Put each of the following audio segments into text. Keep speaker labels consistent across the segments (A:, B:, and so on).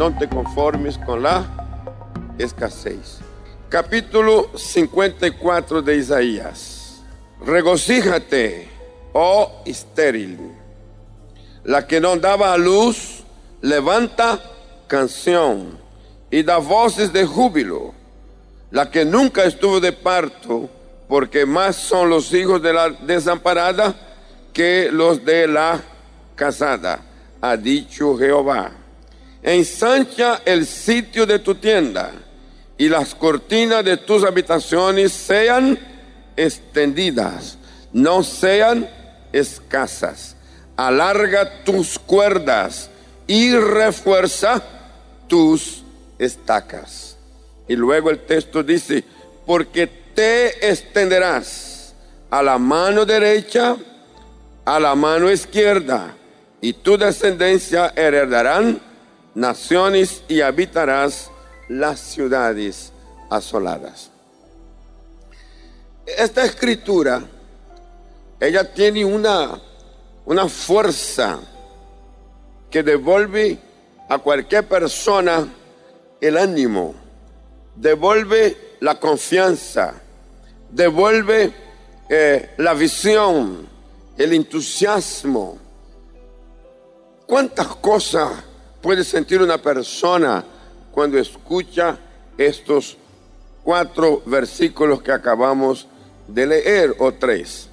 A: no te conformes con la escasez. Capítulo 54 de Isaías. Regocíjate, oh estéril. La que no daba a luz, levanta canción y da voces de júbilo. La que nunca estuvo de parto, porque más son los hijos de la desamparada que los de la casada, ha dicho Jehová. Ensancha el sitio de tu tienda y las cortinas de tus habitaciones sean extendidas, no sean escasas. Alarga tus cuerdas y refuerza tus estacas. Y luego el texto dice, porque te extenderás a la mano derecha, a la mano izquierda, y tu descendencia heredarán naciones y habitarás las ciudades asoladas. Esta escritura, ella tiene una, una fuerza que devuelve a cualquier persona el ánimo, devuelve la confianza, devuelve eh, la visión, el entusiasmo. ¿Cuántas cosas puede sentir una persona cuando escucha estos cuatro versículos que acabamos de leer o tres?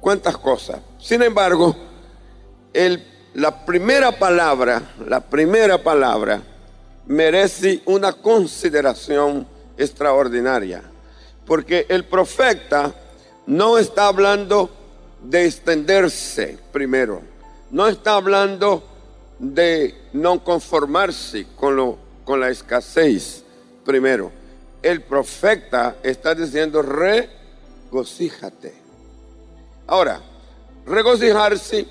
A: ¿Cuántas cosas? Sin embargo, la primera palabra, la primera palabra merece una consideración extraordinaria, porque el profeta no está hablando de extenderse primero, no está hablando de no conformarse con, lo, con la escasez primero. El profeta está diciendo regocíjate. Ahora, regocijarse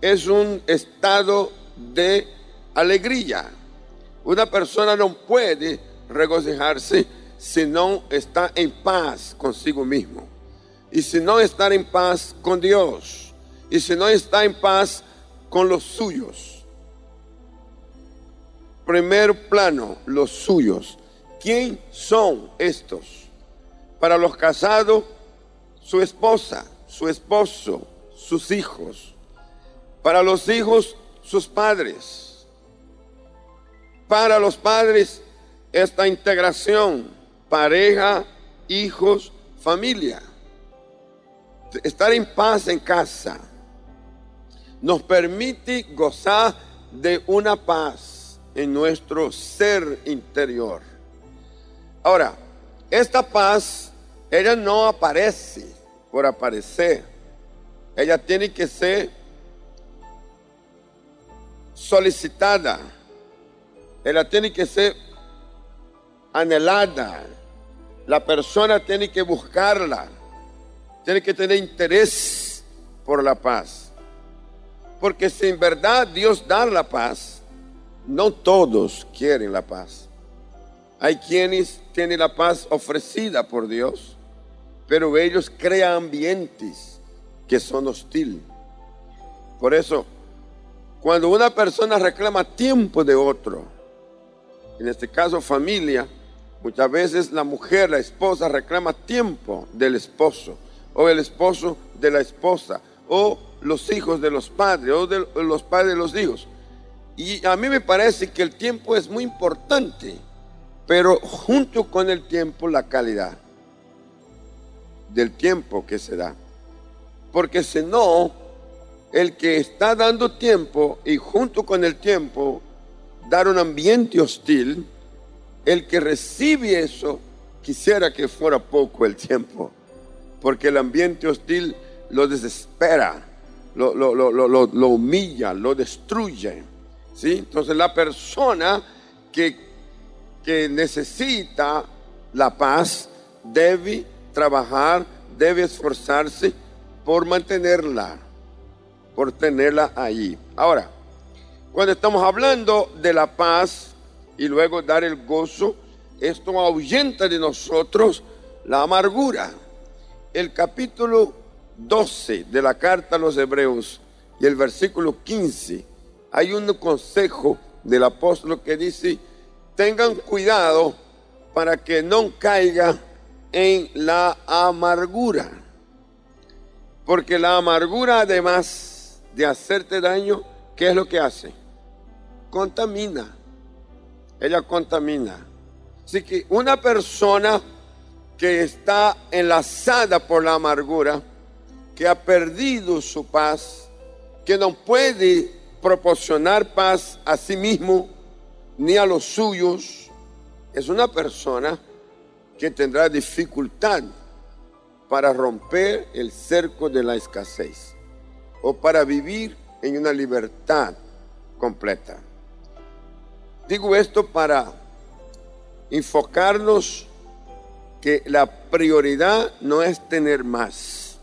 A: es un estado de alegría. Una persona no puede regocijarse si no está en paz consigo mismo. Y si no está en paz con Dios. Y si no está en paz con los suyos. Primer plano, los suyos. ¿Quién son estos? Para los casados, su esposa, su esposo, sus hijos. Para los hijos, sus padres para los padres esta integración, pareja, hijos, familia. Estar en paz en casa nos permite gozar de una paz en nuestro ser interior. Ahora, esta paz, ella no aparece por aparecer. Ella tiene que ser solicitada ella tiene que ser anhelada. La persona tiene que buscarla. Tiene que tener interés por la paz. Porque si en verdad Dios da la paz, no todos quieren la paz. Hay quienes tienen la paz ofrecida por Dios, pero ellos crean ambientes que son hostiles. Por eso, cuando una persona reclama tiempo de otro, en este caso familia, muchas veces la mujer, la esposa reclama tiempo del esposo, o el esposo de la esposa, o los hijos de los padres, o de los padres de los hijos. Y a mí me parece que el tiempo es muy importante, pero junto con el tiempo la calidad del tiempo que se da. Porque si no, el que está dando tiempo y junto con el tiempo dar un ambiente hostil, el que recibe eso quisiera que fuera poco el tiempo, porque el ambiente hostil lo desespera, lo, lo, humilla, lo destruye. Entonces la persona que, que necesita la paz debe trabajar, debe esforzarse por mantenerla, por tenerla ahí. Ahora, cuando estamos hablando de la paz y luego dar el gozo, esto ahuyenta de nosotros la amargura. El capítulo 12 de la carta a los hebreos y el versículo 15, hay un consejo del apóstol que dice, tengan cuidado para que no caiga en la amargura. Porque la amargura, además de hacerte daño, ¿qué es lo que hace? Contamina. Ella contamina. Así que una persona que está enlazada por la amargura, que ha perdido su paz, que no puede proporcionar paz a sí mismo ni a los suyos, es una persona que tendrá dificultad para romper el cerco de la escasez o para vivir en una libertad completa. Digo esto para enfocarnos que la prioridad no es tener más,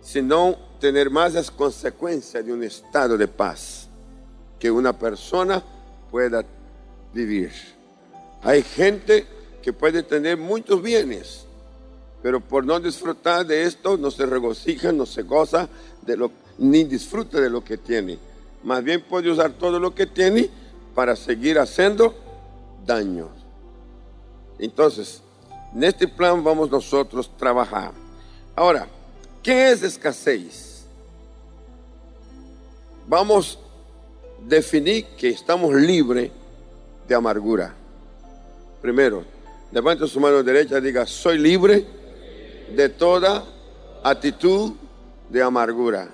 A: sino tener más es consecuencia de un estado de paz que una persona pueda vivir. Hay gente que puede tener muchos bienes, pero por no disfrutar de esto no se regocija, no se goza de lo, ni disfruta de lo que tiene. Más bien puede usar todo lo que tiene para seguir haciendo daño. Entonces, en este plan vamos nosotros a trabajar. Ahora, ¿qué es escasez? Vamos a definir que estamos libres de amargura. Primero, levante su mano derecha y diga, soy libre de toda actitud de amargura.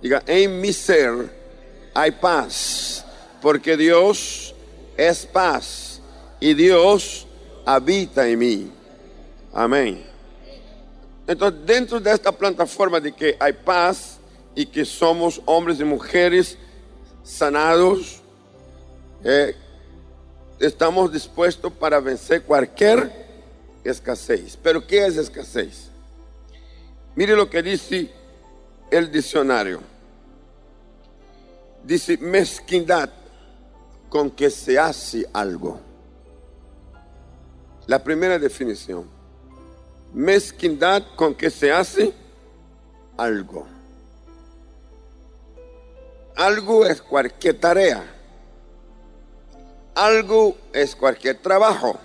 A: Diga, en mi ser hay paz, porque Dios es paz y Dios habita en mí. Amén. Entonces, dentro de esta plataforma de que hay paz y que somos hombres y mujeres sanados, eh, estamos dispuestos para vencer cualquier escasez. Pero ¿qué es escasez? Mire lo que dice el diccionario. Dice mezquindad con que se hace algo. La primera definición mezquindad con que se hace algo. Algo es cualquier tarea. Algo es cualquier trabajo.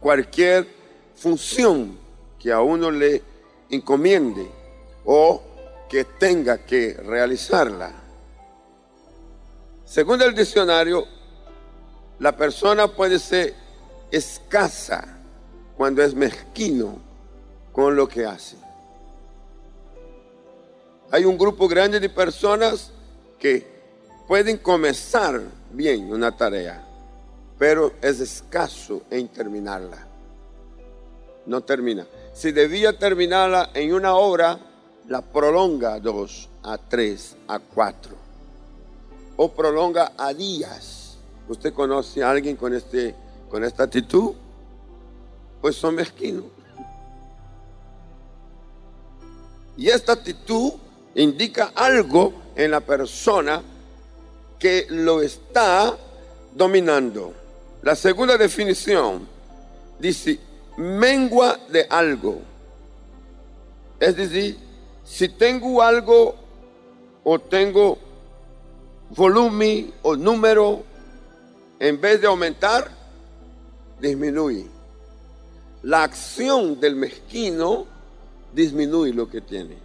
A: Cualquier función que a uno le encomiende o que tenga que realizarla. Según el diccionario, la persona puede ser escasa cuando es mezquino con lo que hace. Hay un grupo grande de personas pueden comenzar bien una tarea, pero es escaso en terminarla. No termina. Si debía terminarla en una hora, la prolonga a dos, a tres, a cuatro. O prolonga a días. ¿Usted conoce a alguien con, este, con esta actitud? pues son mezquinos. Y esta actitud indica algo en la persona que lo está dominando. La segunda definición dice mengua de algo. Es decir, si tengo algo o tengo volumen o número, en vez de aumentar, disminuye la acción del mezquino disminuye lo que tiene.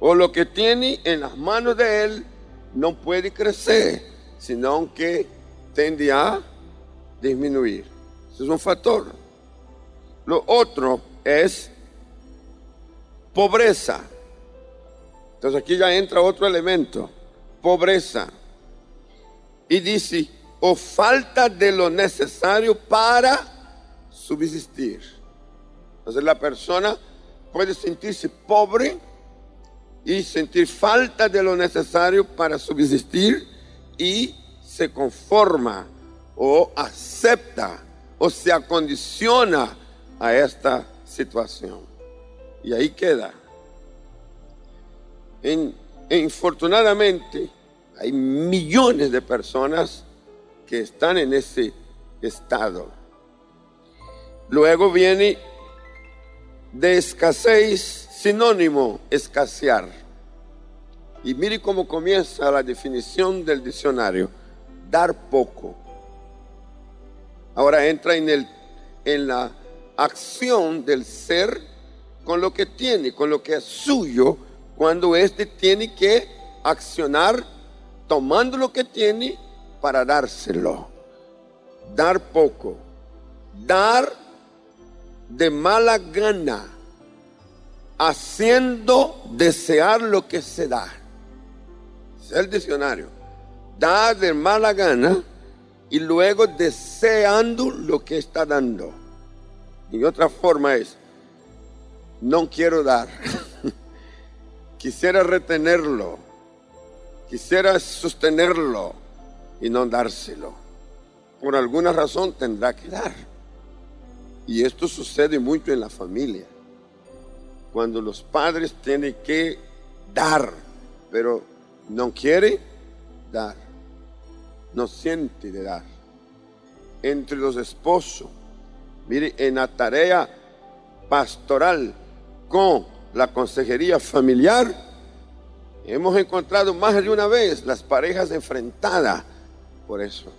A: O lo que tiene en las manos de él no puede crecer, sino que tiende a disminuir. Ese es un factor. Lo otro es pobreza. Entonces aquí ya entra otro elemento, pobreza. Y dice, o falta de lo necesario para subsistir. Entonces la persona puede sentirse pobre y sentir falta de lo necesario para subsistir y se conforma o acepta o se acondiciona a esta situación. Y ahí queda. infortunadamente hay millones de personas que están en ese estado. Luego viene de escasez, sinónimo, escasear. Y mire cómo comienza la definición del diccionario. Dar poco. Ahora entra en, el, en la acción del ser con lo que tiene, con lo que es suyo, cuando éste tiene que accionar tomando lo que tiene para dárselo. Dar poco. Dar de mala gana, haciendo desear lo que se da. Es el diccionario. Dar de mala gana y luego deseando lo que está dando. Y otra forma es, no quiero dar. Quisiera retenerlo. Quisiera sostenerlo y no dárselo. Por alguna razón tendrá que dar. Y esto sucede mucho en la familia. Cuando los padres tienen que dar, pero no quiere dar. No siente de dar. Entre los esposos. Mire, en la tarea pastoral con la consejería familiar, hemos encontrado más de una vez las parejas enfrentadas por eso.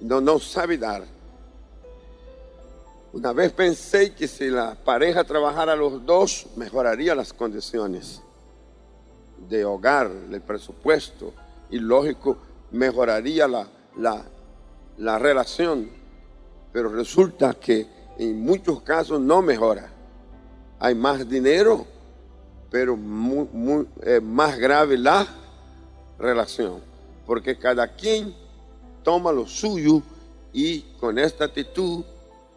A: No, no sabe dar. Una vez pensé que si la pareja trabajara los dos, mejoraría las condiciones de hogar, el presupuesto y lógico, mejoraría la, la, la relación. Pero resulta que en muchos casos no mejora. Hay más dinero, pero muy, eh, más grave la relación, porque cada quien toma lo suyo y con esta actitud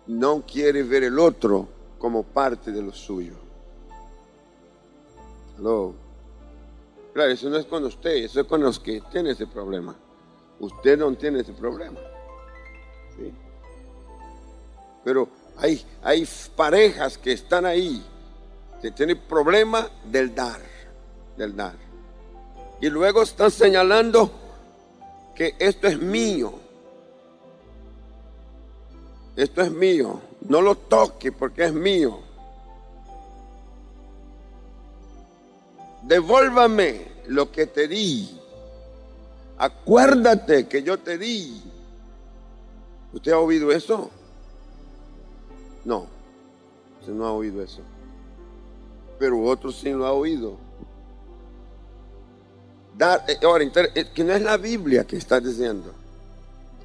A: no quiere ver el otro como parte de lo suyo. Claro, eso no es con usted, eso es con los que tienen ese problema. Usted no tiene ese problema. Pero hay, hay parejas que están ahí, que tienen problema del dar, del dar. Y luego están señalando que esto es mío. Esto es mío. No lo toque porque es mío. Devuélvame lo que te di. Acuérdate que yo te di. ¿Usted ha oído eso? No, usted no ha oído eso. Pero otro sí lo ha oído. Dar, eh, ahora, eh, que no es la Biblia que está diciendo.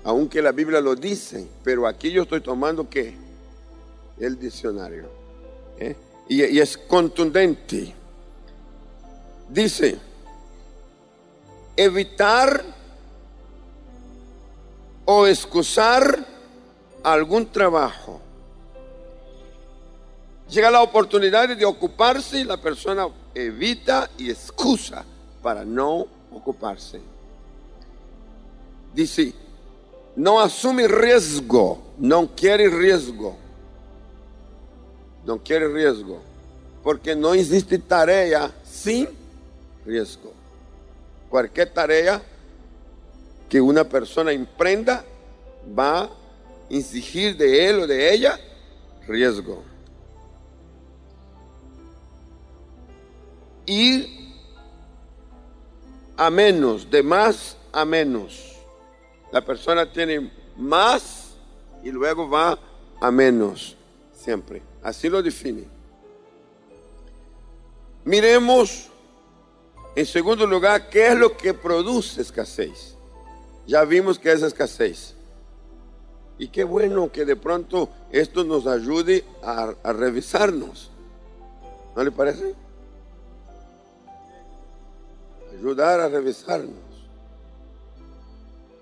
A: Aunque la Biblia lo dice, pero aquí yo estoy tomando qué? El diccionario. ¿eh? Y, y es contundente. Dice, evitar o excusar algún trabajo Llega la oportunidad de ocuparse y la persona evita y excusa para no ocuparse. Dice, no asume riesgo, no quiere riesgo. No quiere riesgo. Porque no existe tarea sin riesgo. Cualquier tarea que persona emprenda va a exigir de él o de ella riesgo. ir a menos, de más a menos. La persona tiene más y luego va a menos, siempre. Así lo define. Miremos, en segundo lugar, qué es lo que produce escasez. Ya vimos que es escasez. Y qué bueno que de pronto esto nos ayude a, a revisarnos. ¿No le parece? ayudar a revisarnos.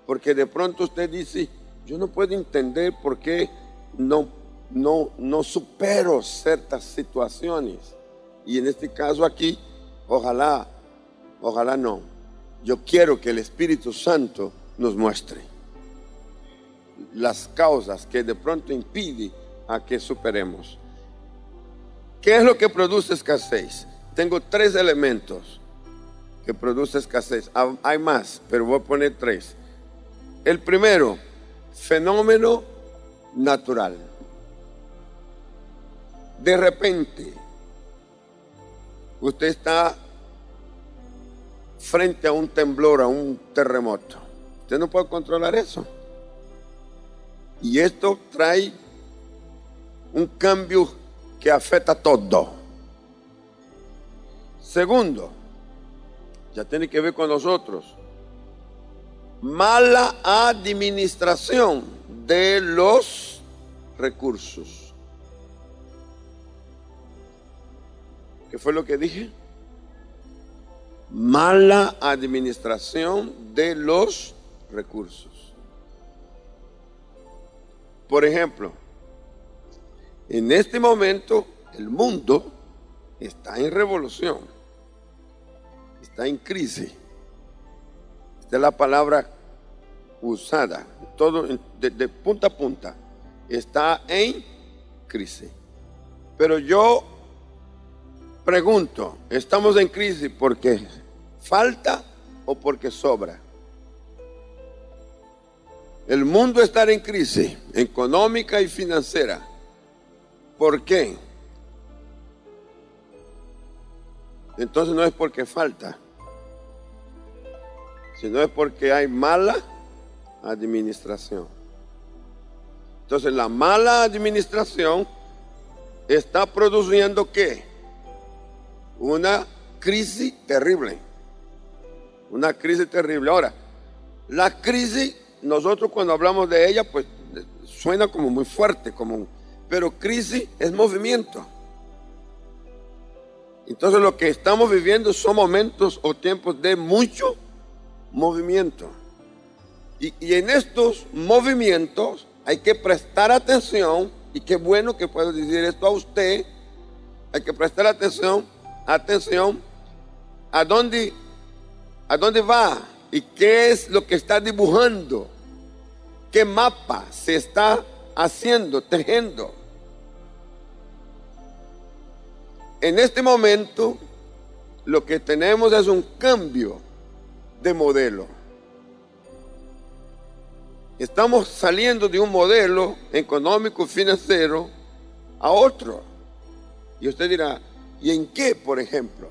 A: Porque de pronto usted dice, yo no puedo entender por qué no, no, no supero ciertas situaciones. Y en este caso aquí, ojalá, ojalá no. Yo quiero que el Espíritu Santo nos muestre las causas que de pronto impiden a que superemos. ¿Qué es lo que produce escasez? Tengo tres elementos que produce escasez. Ah, hay más, pero voy a poner tres. El primero, fenómeno natural. De repente, usted está frente a un temblor, a un terremoto. Usted no puede controlar eso. Y esto trae un cambio que afecta todo. Segundo, ya tiene que ver con nosotros. Mala administración de los recursos. ¿Qué fue lo que dije? Mala administración de los recursos. Por ejemplo, en este momento el mundo está en revolución, está en crisis. Es la palabra usada, todo de, punta a punta, está en crisis. Pero yo pregunto, ¿estamos en crisis porque falta o porque sobra? El mundo está en crisis económica y financiera. ¿Por qué? Entonces no es porque falta, sino es porque hay mala administración. Entonces la mala administración está produciendo qué? Una crisis terrible. Una crisis terrible. Ahora, la crisis, nosotros cuando hablamos de ella, pues suena como muy fuerte, como pero crisis es movimiento. Entonces lo que estamos viviendo son momentos o tiempos de mucho movimiento. Y, en estos movimientos hay que prestar atención, y qué bueno que puedo decir esto a usted, hay que prestar atención, atención, a dónde, a dónde va y qué es lo que está dibujando, qué mapa se está haciendo, tejiendo. En este momento lo que tenemos es un cambio de modelo. Estamos saliendo de un modelo económico financiero a otro. Y usted dirá, ¿y en qué, por ejemplo?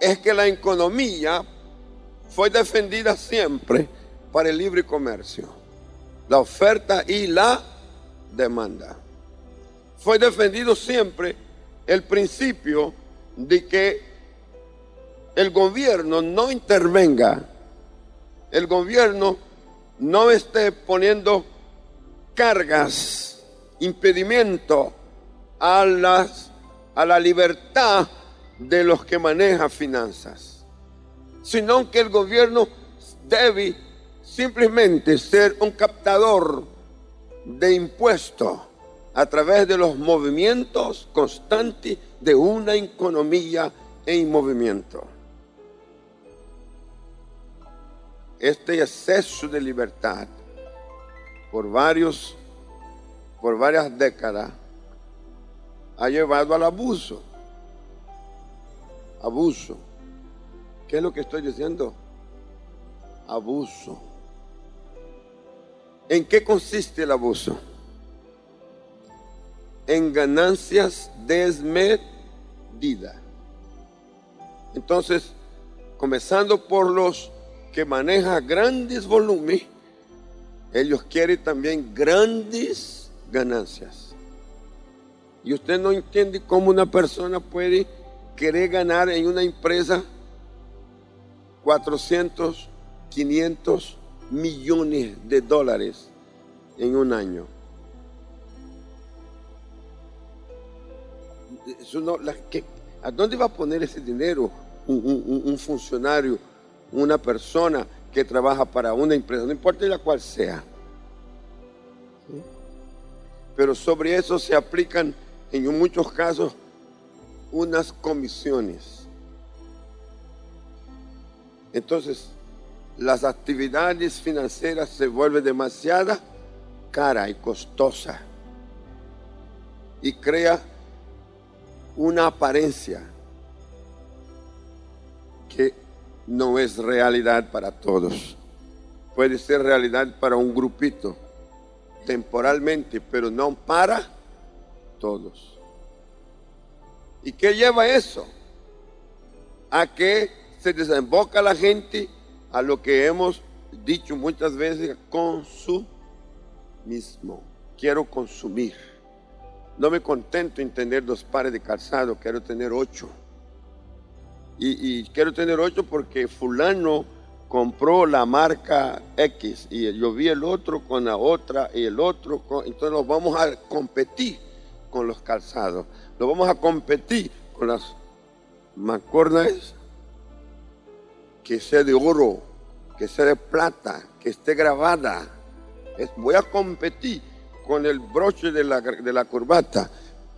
A: Es que la economía fue defendida siempre para el libre comercio, la oferta y la demanda fue defendido siempre el principio de que el gobierno no intervenga, el gobierno no esté poniendo cargas, impedimento a, las, a la libertad de los que manejan finanzas, sino que el gobierno debe simplemente ser un captador de impuestos a través de los movimientos constantes de una economía en movimiento. Este exceso de libertad por varios por varias décadas ha llevado al abuso. Abuso. ¿Qué es lo que estoy diciendo? Abuso. ¿En qué consiste el abuso? en ganancias desmedidas. Entonces, comenzando por los que manejan grandes volúmenes, ellos quieren también grandes ganancias. Y usted no entiende cómo una persona puede querer ganar en una empresa 400, 500 millones de dólares en un año. ¿A dónde va a poner ese dinero un, funcionario, una persona que trabaja para una empresa, no importa la cual sea? Pero sobre eso se aplican en muchos casos unas comisiones. Entonces, las actividades financieras se vuelven demasiado cara y costosa y crea una apariencia que no es realidad para todos. Puede ser realidad para un grupito, temporalmente, pero no para todos. ¿Y qué lleva eso? A que se desemboca la gente a lo que hemos dicho muchas veces, consumismo. Quiero consumir. No me contento en tener dos pares de calzado, quiero tener ocho. Y, quiero tener ocho porque fulano compró la marca X y yo vi el otro con la otra y el otro, entonces nos vamos a competir con los calzados, nos vamos a competir con las mancornas que sea de oro, que sea de plata, que esté grabada. voy a competir con el broche de la, de la corbata.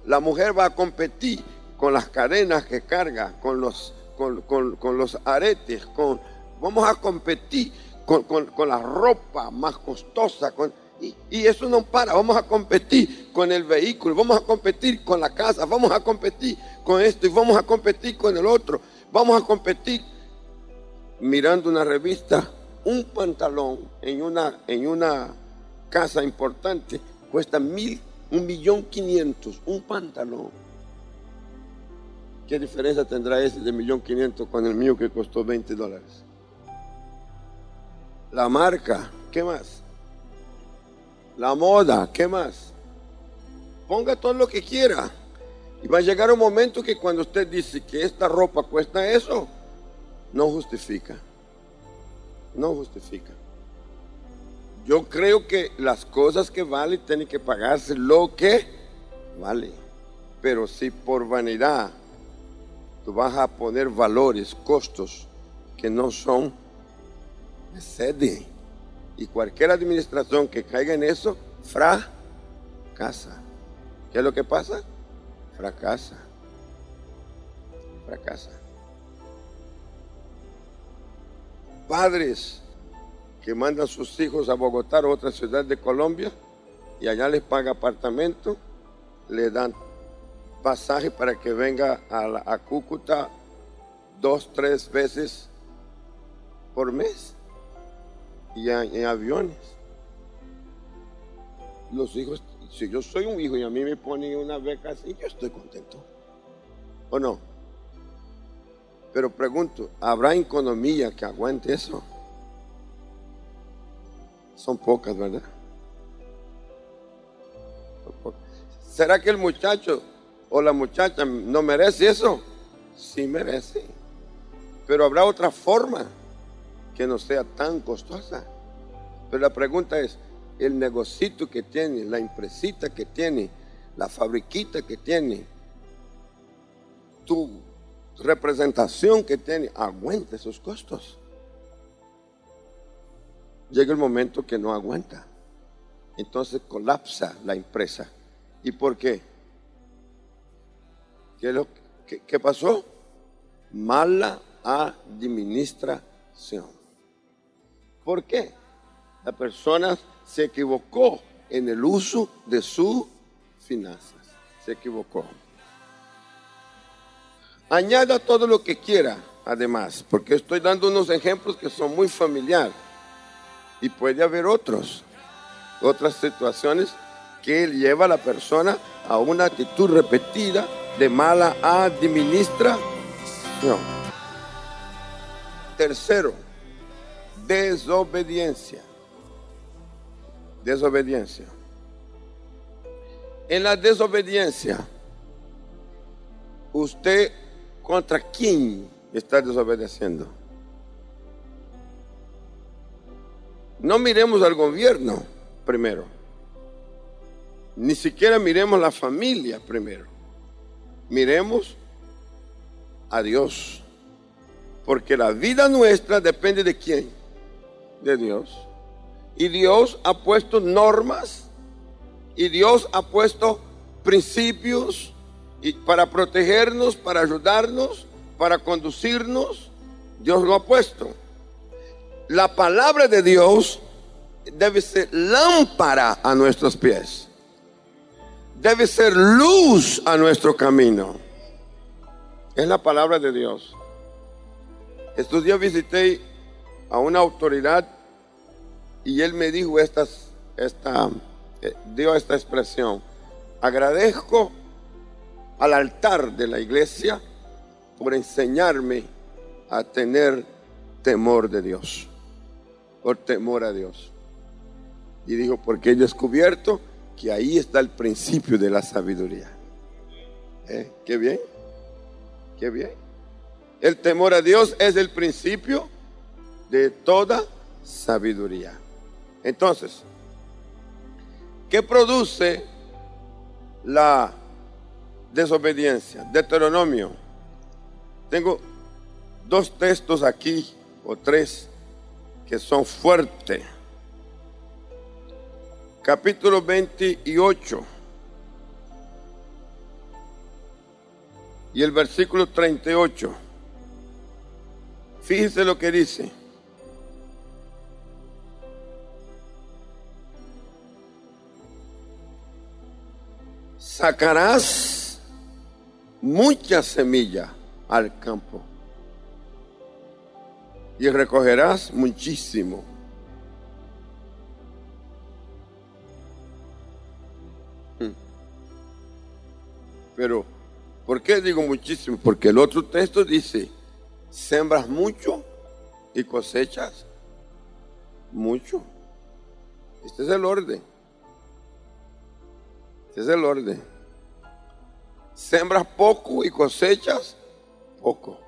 A: La mujer va a competir con las cadenas que carga, con los, con, los aretes, con, vamos a competir con, la ropa más costosa. Y, y, eso no para, vamos a competir con el vehículo, vamos a competir con la casa, vamos a competir con esto y vamos a competir con el otro. Vamos a competir mirando una revista, un pantalón en una, en una casa importante cuesta mil, un millón quinientos, un pantalón. ¿Qué diferencia tendrá ese de millón quinientos con el mío que costó 20 dólares? La marca, ¿qué más? La moda, ¿qué más? Ponga todo lo que quiera. Y va a llegar un momento que cuando usted dice que esta ropa cuesta eso, no justifica. No justifica. Yo creo que las cosas que valen tienen que pagarse lo que vale. Pero si por vanidad tú vas a poner valores, costos que no son, sede. Y cualquier administración que caiga en eso, fracasa. ¿Qué es lo que pasa? Fracasa. Fracasa. Padres que mandan a sus hijos a Bogotá o otra ciudad de Colombia y allá les paga apartamento, le dan pasaje para que venga a, Cúcuta dos, tres veces por mes y en aviones. Los hijos, si yo soy un hijo y a mí me ponen una beca así, yo estoy contento. ¿O no? Pero pregunto, ¿habrá economía que aguante eso? Son pocas, ¿verdad? ¿Será que el muchacho o la muchacha no merece eso? Sí merece. Pero habrá otra forma que no sea tan costosa. Pero la pregunta es, el negocito que tiene, la empresita que tiene, la fabriquita que tiene, tu representación que tiene, aguanta esos costos llega el momento que no aguanta. Entonces colapsa la empresa. ¿Y por qué? ¿Qué, lo, qué pasó? Mala administración. ¿Por qué? La persona se equivocó en el uso de sus finanzas. Se equivocó. Añada todo lo que quiera, además, porque estoy dando unos ejemplos que son muy familiares. Y puede haber otros, otras situaciones que lleva a la persona a una actitud repetida de mala administración. Tercero, desobediencia. Desobediencia. En la desobediencia, usted contra quién está desobedeciendo? No miremos al gobierno primero. Ni siquiera miremos la familia primero. Miremos a Dios. Porque la vida nuestra depende de quién? De Dios. Y Dios ha puesto normas y Dios ha puesto principios y para protegernos, para ayudarnos, para conducirnos. Dios lo ha puesto la palabra de Dios debe ser lámpara a nuestros pies. Debe ser luz a nuestro camino. Es la palabra de Dios. Estos días visité a una autoridad y él me dijo estas, esta, eh, dio esta expresión. Agradezco al altar de la iglesia por enseñarme a tener temor de Dios, por temor a Dios. Y dijo, porque he descubierto que ahí está el principio de la sabiduría. ¿Eh? ¿Qué bien? ¿Qué bien? El temor a Dios es el principio de toda sabiduría. Entonces, ¿qué produce la desobediencia? Deuteronomio. Tengo dos textos aquí, o tres, que son fuertes. Capítulo 28. Y el versículo 38. Fíjese lo que dice. Sacarás mucha semilla al campo y recogerás muchísimo. Pero, ¿por qué digo muchísimo? Porque el otro texto dice, sembras mucho y cosechas mucho. Este es el orden. Este es el orden. Sembras poco y cosechas poco.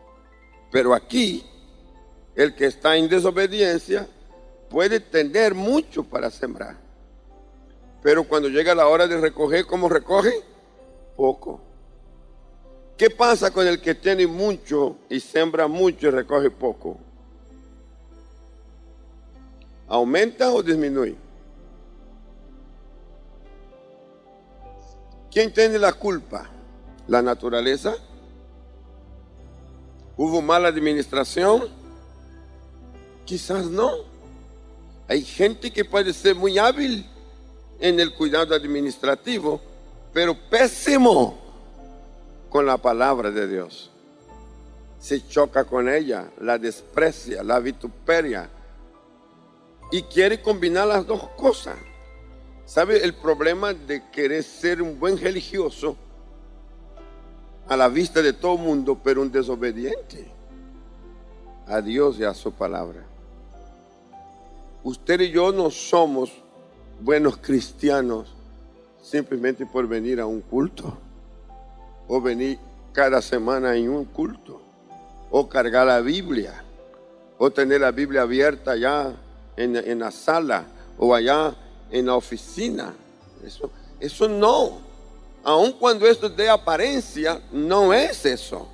A: Pero aquí, el que está en desobediencia puede tener mucho para sembrar. Pero cuando llega la hora de recoger, ¿cómo recoge? Poco. ¿Qué pasa con el que tiene mucho y siembra mucho y recoge poco? ¿Aumenta o disminuye? ¿Quién tiene la culpa? ¿La naturaleza? ¿Hubo mala administración? Quizás no. Hay gente que puede ser muy hábil en el cuidado administrativo, pero pésimo con la palabra de Dios. Se choca con ella, la desprecia, la vituperia y quiere combinar las dos cosas. ¿Sabe el problema de querer ser un buen religioso a la vista de todo el mundo, pero un desobediente a Dios y a su palabra? Usted y yo no somos buenos cristianos simplemente por venir a un culto o venir cada semana en un culto, o cargar la Biblia, o tener la Biblia abierta allá en, la sala o allá en la oficina. Eso, eso no. Aun cuando esto de apariencia, no es eso.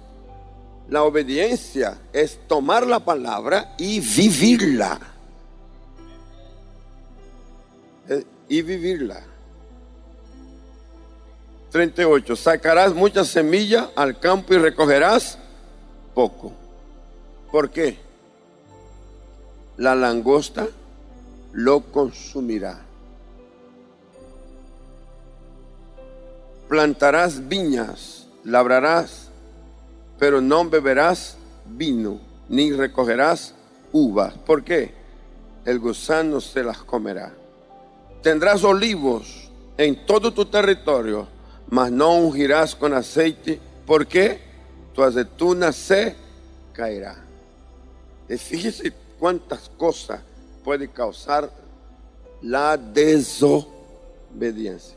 A: La obediencia es tomar la palabra y vivirla. Eh, y vivirla. 38. Sacarás mucha semilla al campo y recogerás poco. ¿Por qué? La langosta lo consumirá. Plantarás viñas, labrarás, pero no beberás vino, ni recogerás uvas. ¿Por qué? El gusano se las comerá. Tendrás olivos en todo tu territorio mas no ungirás con aceite, porque tu aceituna se caerá. Fíjese cuántas cosas puede causar la desobediencia.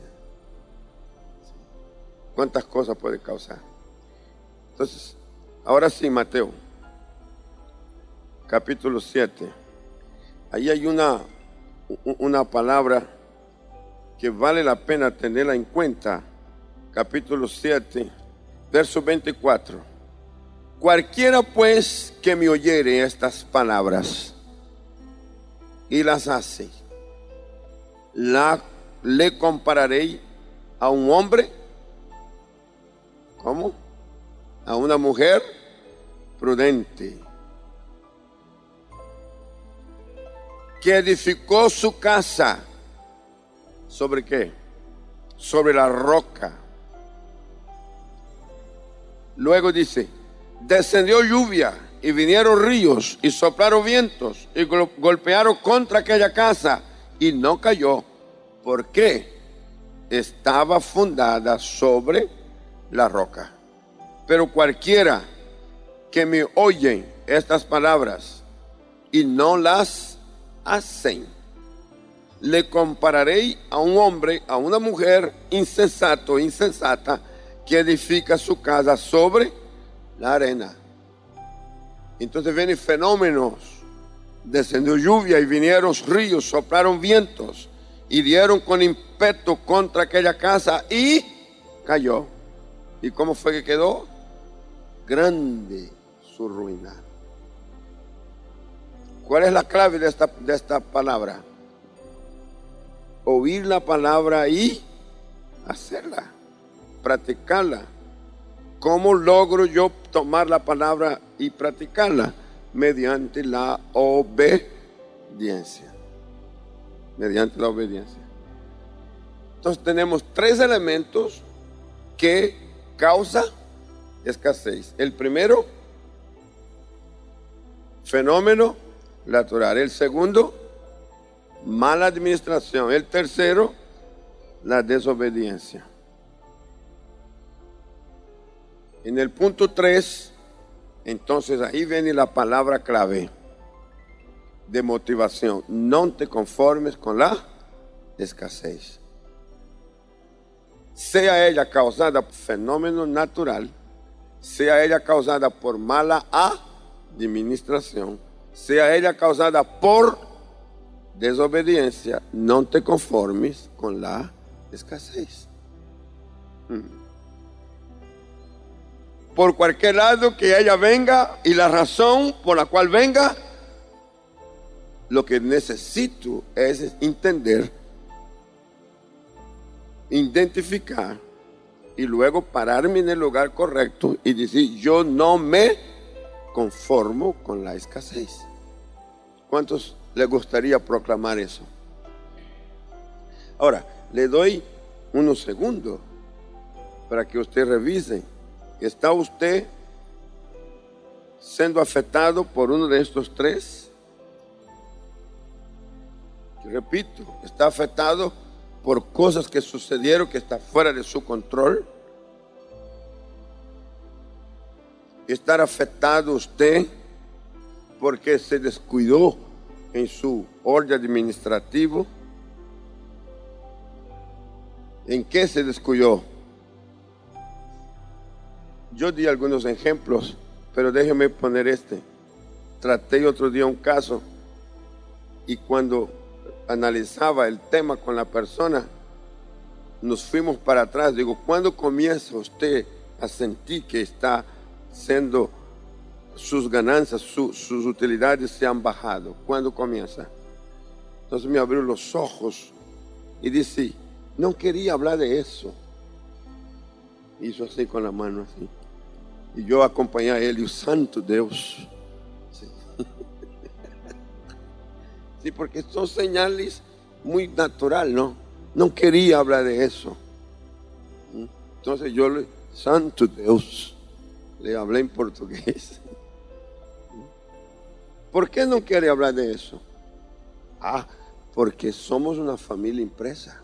A: ¿Cuántas cosas puede causar? Entonces, ahora sí, Mateo, capítulo 7. Ahí hay una, una palabra que vale la pena tenerla en cuenta capítulo 7, verso 24. Cualquiera pues que me oyere estas palabras y las hace, la, le compararé a un hombre, ¿cómo? A una mujer prudente, que edificó su casa, ¿sobre qué? Sobre la roca. Luego dice, descendió lluvia y vinieron ríos y soplaron vientos y golpearon contra aquella casa y no cayó. ¿Por qué? Estaba fundada sobre la roca. Pero cualquiera que me oyen estas palabras y no las hacen, le compararé a un hombre, a una mujer insensato, insensata, que edifica su casa sobre la arena. Entonces vienen fenómenos, descendió lluvia y vinieron ríos, soplaron vientos y dieron con impeto contra aquella casa y cayó. ¿Y cómo fue que quedó? Grande su ruina. ¿Cuál es la clave de esta, de esta palabra? Oír la palabra y hacerla, practicarla. ¿Cómo logro yo tomar la palabra y practicarla? Mediante la obediencia. Mediante la obediencia. Entonces tenemos tres elementos que causa escasez. El primero, fenómeno natural. El segundo, mala administración. El tercero, la desobediencia. En el punto 3, entonces ahí viene la palabra clave de motivación. No te conformes con la escasez. Sea ella causada por fenómeno natural, sea ella causada por mala administración, sea ella causada por desobediencia, no te conformes con la escasez. Hmm por cualquier lado que ella venga y la razón por la cual venga, lo que necesito es entender, identificar y luego pararme en el lugar correcto y decir, yo no me conformo con la escasez. ¿Cuántos le gustaría proclamar eso? Ahora, le doy unos segundos para que usted revise ¿Está usted siendo afectado por uno de estos tres? repito, está afectado por cosas que sucedieron que está fuera de su control. Estar afectado usted porque se descuidó en su orden administrativo. ¿En qué se descuidó? Yo di algunos ejemplos, pero déjeme poner este. Traté otro día un caso y cuando analizaba el tema con la persona, nos fuimos para atrás. Digo, ¿cuándo comienza usted a sentir que está siendo sus ganancias, sus utilidades se han bajado? ¿Cuándo comienza? Entonces me abrió los ojos y dice, no quería hablar de eso. Hizo así con la mano así. E eu acompanhar ele, o Santo Deus. Sim, porque são señales muito natural, não? Não queria falar de isso. Então eu, Santo Deus, le falei em português. ¿Por que não quer falar de isso? Ah, porque somos uma família empresa.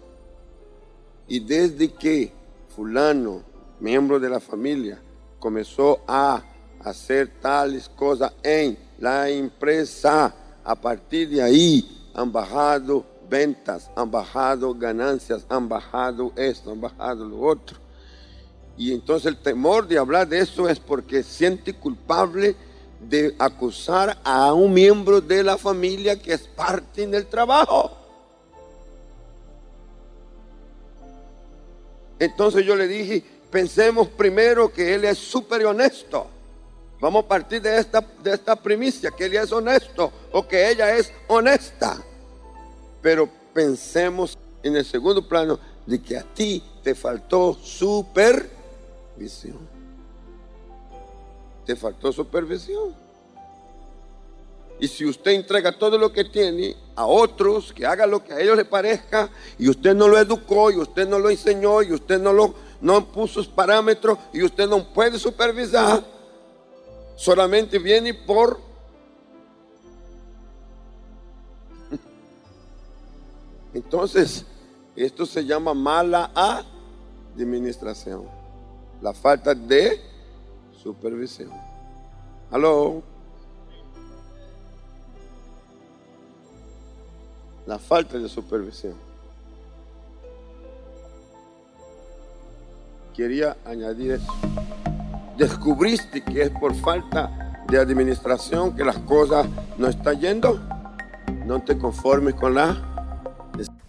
A: E desde que fulano, membro da família, comenzó a hacer tales cosas en la empresa. A partir de ahí han bajado ventas, han bajado ganancias, han bajado esto, han bajado lo otro. Y entonces el temor de hablar de eso es porque siente culpable de acusar a un miembro de la familia que es parte del trabajo. Entonces yo le dije, pensemos primero que Él es súper honesto. Vamos a partir de esta, de esta primicia, que Él es honesto o que ella es honesta. Pero pensemos en el segundo plano de que a ti te faltó supervisión. Te faltó supervisión. Y si usted entrega todo lo que tiene a otros, que haga lo que a ellos les parezca, y usted no lo educó, y usted no lo enseñó, y usted no lo no puso os parámetros y usted no puede supervisar, solamente viene por... Entonces, esto se llama mala administración. La falta de supervisión. Aló. La falta de supervisión. Quería añadir eso. Descubriste que es por falta de administración que las cosas no están yendo. No te conformes con la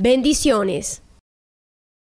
B: Bendiciones.